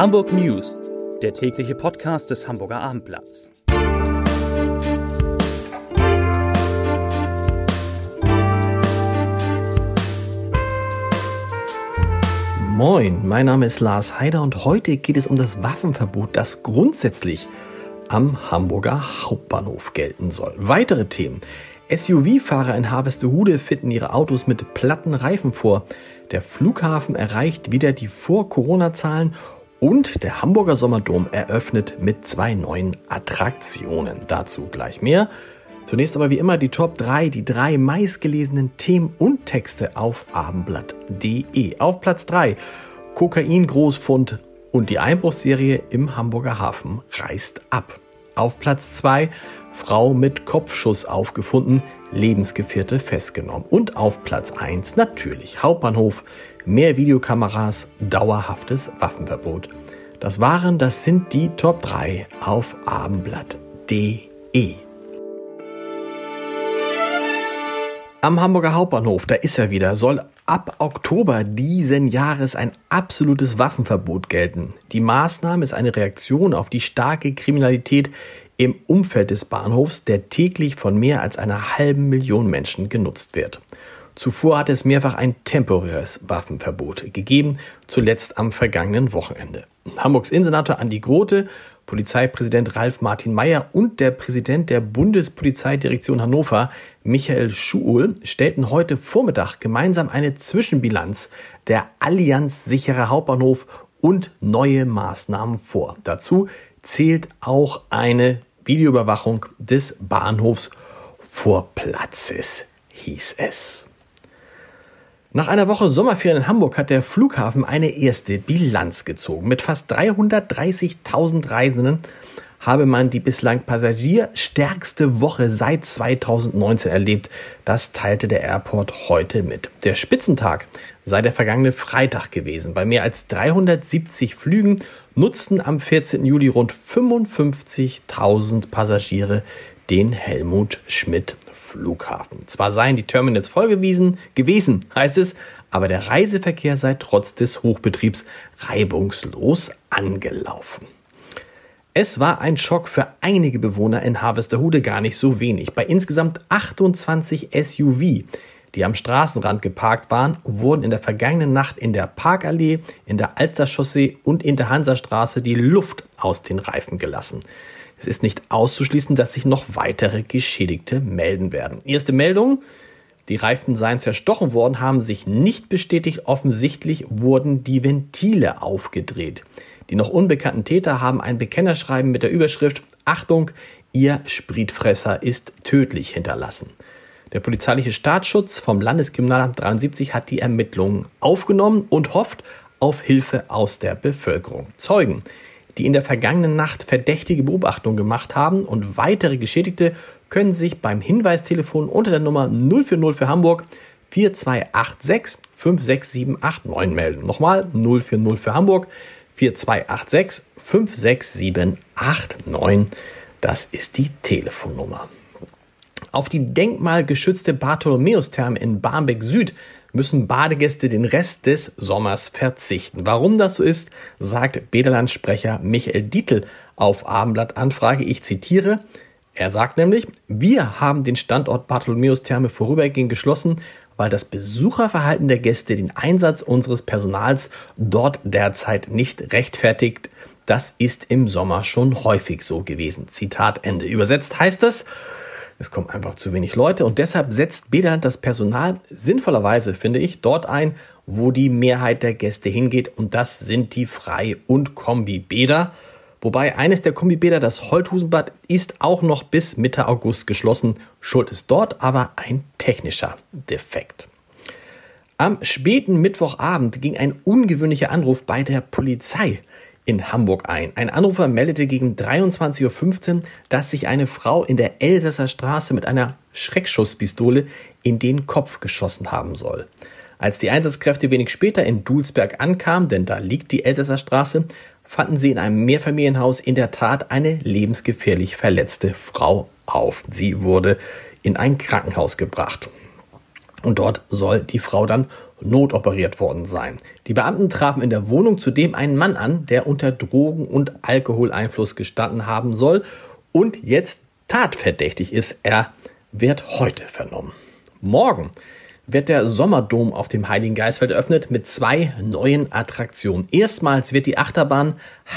Hamburg News, der tägliche Podcast des Hamburger Abendblatts. Moin, mein Name ist Lars Heider und heute geht es um das Waffenverbot, das grundsätzlich am Hamburger Hauptbahnhof gelten soll. Weitere Themen. SUV-Fahrer in Harvestehude finden ihre Autos mit platten Reifen vor. Der Flughafen erreicht wieder die Vor-Corona-Zahlen und der Hamburger Sommerdom eröffnet mit zwei neuen Attraktionen. Dazu gleich mehr. Zunächst aber wie immer die Top 3, die drei meistgelesenen Themen und Texte auf abendblatt.de. Auf Platz 3 Kokain-Großfund und die Einbruchsserie im Hamburger Hafen reißt ab. Auf Platz 2 Frau mit Kopfschuss aufgefunden, Lebensgefährte festgenommen. Und auf Platz 1 natürlich Hauptbahnhof, mehr Videokameras, dauerhaftes Waffenverbot. Das waren, das sind die Top 3 auf abendblatt.de. Am Hamburger Hauptbahnhof, da ist er wieder, soll ab Oktober diesen Jahres ein absolutes Waffenverbot gelten. Die Maßnahme ist eine Reaktion auf die starke Kriminalität im Umfeld des Bahnhofs, der täglich von mehr als einer halben Million Menschen genutzt wird. Zuvor hat es mehrfach ein temporäres Waffenverbot gegeben, zuletzt am vergangenen Wochenende. Hamburgs Innensenator Andi Grote, Polizeipräsident Ralf Martin Mayer und der Präsident der Bundespolizeidirektion Hannover, Michael Schuhl, stellten heute Vormittag gemeinsam eine Zwischenbilanz der Allianz sichere Hauptbahnhof und neue Maßnahmen vor. Dazu zählt auch eine Videoüberwachung des Bahnhofs Vorplatzes, hieß es. Nach einer Woche Sommerferien in Hamburg hat der Flughafen eine erste Bilanz gezogen. Mit fast 330.000 Reisenden habe man die bislang passagierstärkste Woche seit 2019 erlebt. Das teilte der Airport heute mit. Der Spitzentag sei der vergangene Freitag gewesen. Bei mehr als 370 Flügen nutzten am 14. Juli rund 55.000 Passagiere den Helmut Schmidt Flughafen. Zwar seien die Terminals vollgewiesen gewesen, heißt es, aber der Reiseverkehr sei trotz des Hochbetriebs reibungslos angelaufen. Es war ein Schock für einige Bewohner in Harvesterhude gar nicht so wenig. Bei insgesamt 28 SUV die am Straßenrand geparkt waren, wurden in der vergangenen Nacht in der Parkallee, in der Alsterchaussee und in der Hansastraße die Luft aus den Reifen gelassen. Es ist nicht auszuschließen, dass sich noch weitere Geschädigte melden werden. Erste Meldungen, die Reifen seien zerstochen worden, haben sich nicht bestätigt. Offensichtlich wurden die Ventile aufgedreht. Die noch unbekannten Täter haben ein Bekennerschreiben mit der Überschrift Achtung, Ihr Spritfresser ist tödlich hinterlassen. Der polizeiliche Staatsschutz vom Landeskriminalamt 73 hat die Ermittlungen aufgenommen und hofft auf Hilfe aus der Bevölkerung. Zeugen, die in der vergangenen Nacht verdächtige Beobachtungen gemacht haben und weitere Geschädigte können sich beim Hinweistelefon unter der Nummer 040 für Hamburg 4286 56789 melden. Nochmal 040 für Hamburg 4286 56789. Das ist die Telefonnummer. Auf die denkmalgeschützte Bartholomäustherme in Barmbek Süd müssen Badegäste den Rest des Sommers verzichten. Warum das so ist, sagt Bederland-Sprecher Michael Dietl auf Abendblatt-Anfrage. Ich zitiere. Er sagt nämlich, wir haben den Standort Bartholomäustherme vorübergehend geschlossen, weil das Besucherverhalten der Gäste den Einsatz unseres Personals dort derzeit nicht rechtfertigt. Das ist im Sommer schon häufig so gewesen. Zitat Ende. Übersetzt heißt es, es kommen einfach zu wenig Leute und deshalb setzt Bäder das Personal sinnvollerweise, finde ich, dort ein, wo die Mehrheit der Gäste hingeht und das sind die Frei- und Kombibäder. Wobei eines der Kombibäder, das Holthusenbad, ist auch noch bis Mitte August geschlossen. Schuld ist dort aber ein technischer Defekt. Am späten Mittwochabend ging ein ungewöhnlicher Anruf bei der Polizei in Hamburg ein. Ein Anrufer meldete gegen 23.15 Uhr, dass sich eine Frau in der Elsässer Straße mit einer Schreckschusspistole in den Kopf geschossen haben soll. Als die Einsatzkräfte wenig später in Dulsberg ankamen, denn da liegt die Elsässer Straße, fanden sie in einem Mehrfamilienhaus in der Tat eine lebensgefährlich verletzte Frau auf. Sie wurde in ein Krankenhaus gebracht. Und dort soll die Frau dann notoperiert worden sein. Die Beamten trafen in der Wohnung zudem einen Mann an, der unter Drogen- und Alkoholeinfluss gestanden haben soll und jetzt tatverdächtig ist. Er wird heute vernommen. Morgen wird der Sommerdom auf dem Heiligen Geistfeld eröffnet mit zwei neuen Attraktionen. Erstmals wird die Achterbahn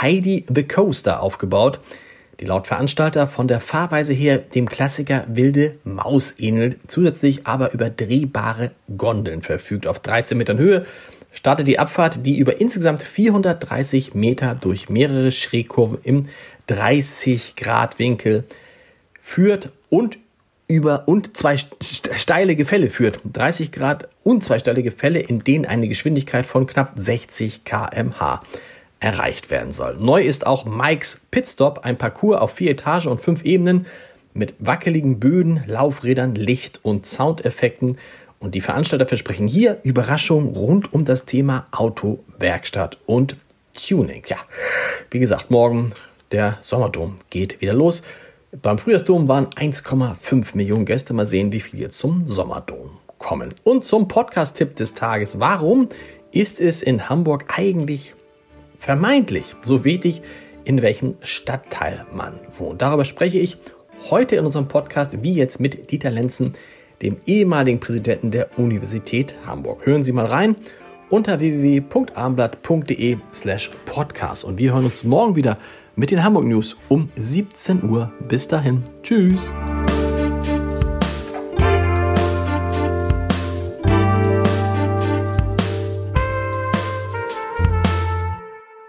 Heidi the Coaster aufgebaut, die laut Veranstalter von der Fahrweise her dem Klassiker Wilde Maus ähnelt, zusätzlich aber über drehbare Gondeln verfügt. Auf 13 Metern Höhe startet die Abfahrt, die über insgesamt 430 Meter durch mehrere Schrägkurven im 30 Grad Winkel führt und über und zwei steile Gefälle führt. 30 Grad und zwei steile Gefälle, in denen eine Geschwindigkeit von knapp 60 kmh erreicht werden soll. Neu ist auch Mikes Pitstop, ein Parcours auf vier Etagen und fünf Ebenen mit wackeligen Böden, Laufrädern, Licht und Soundeffekten. Und die Veranstalter versprechen hier Überraschungen rund um das Thema Autowerkstatt und Tuning. Ja, wie gesagt, morgen der Sommerdom geht wieder los. Beim Frühjahrsdom waren 1,5 Millionen Gäste. Mal sehen, wie viele zum Sommerdom kommen. Und zum Podcast-Tipp des Tages. Warum ist es in Hamburg eigentlich vermeintlich so wichtig, in welchem Stadtteil man wohnt? Darüber spreche ich heute in unserem Podcast, wie jetzt mit Dieter Lenzen, dem ehemaligen Präsidenten der Universität Hamburg. Hören Sie mal rein unter www.abendblatt.de slash podcast. Und wir hören uns morgen wieder mit den Hamburg News um 17 Uhr. Bis dahin. Tschüss.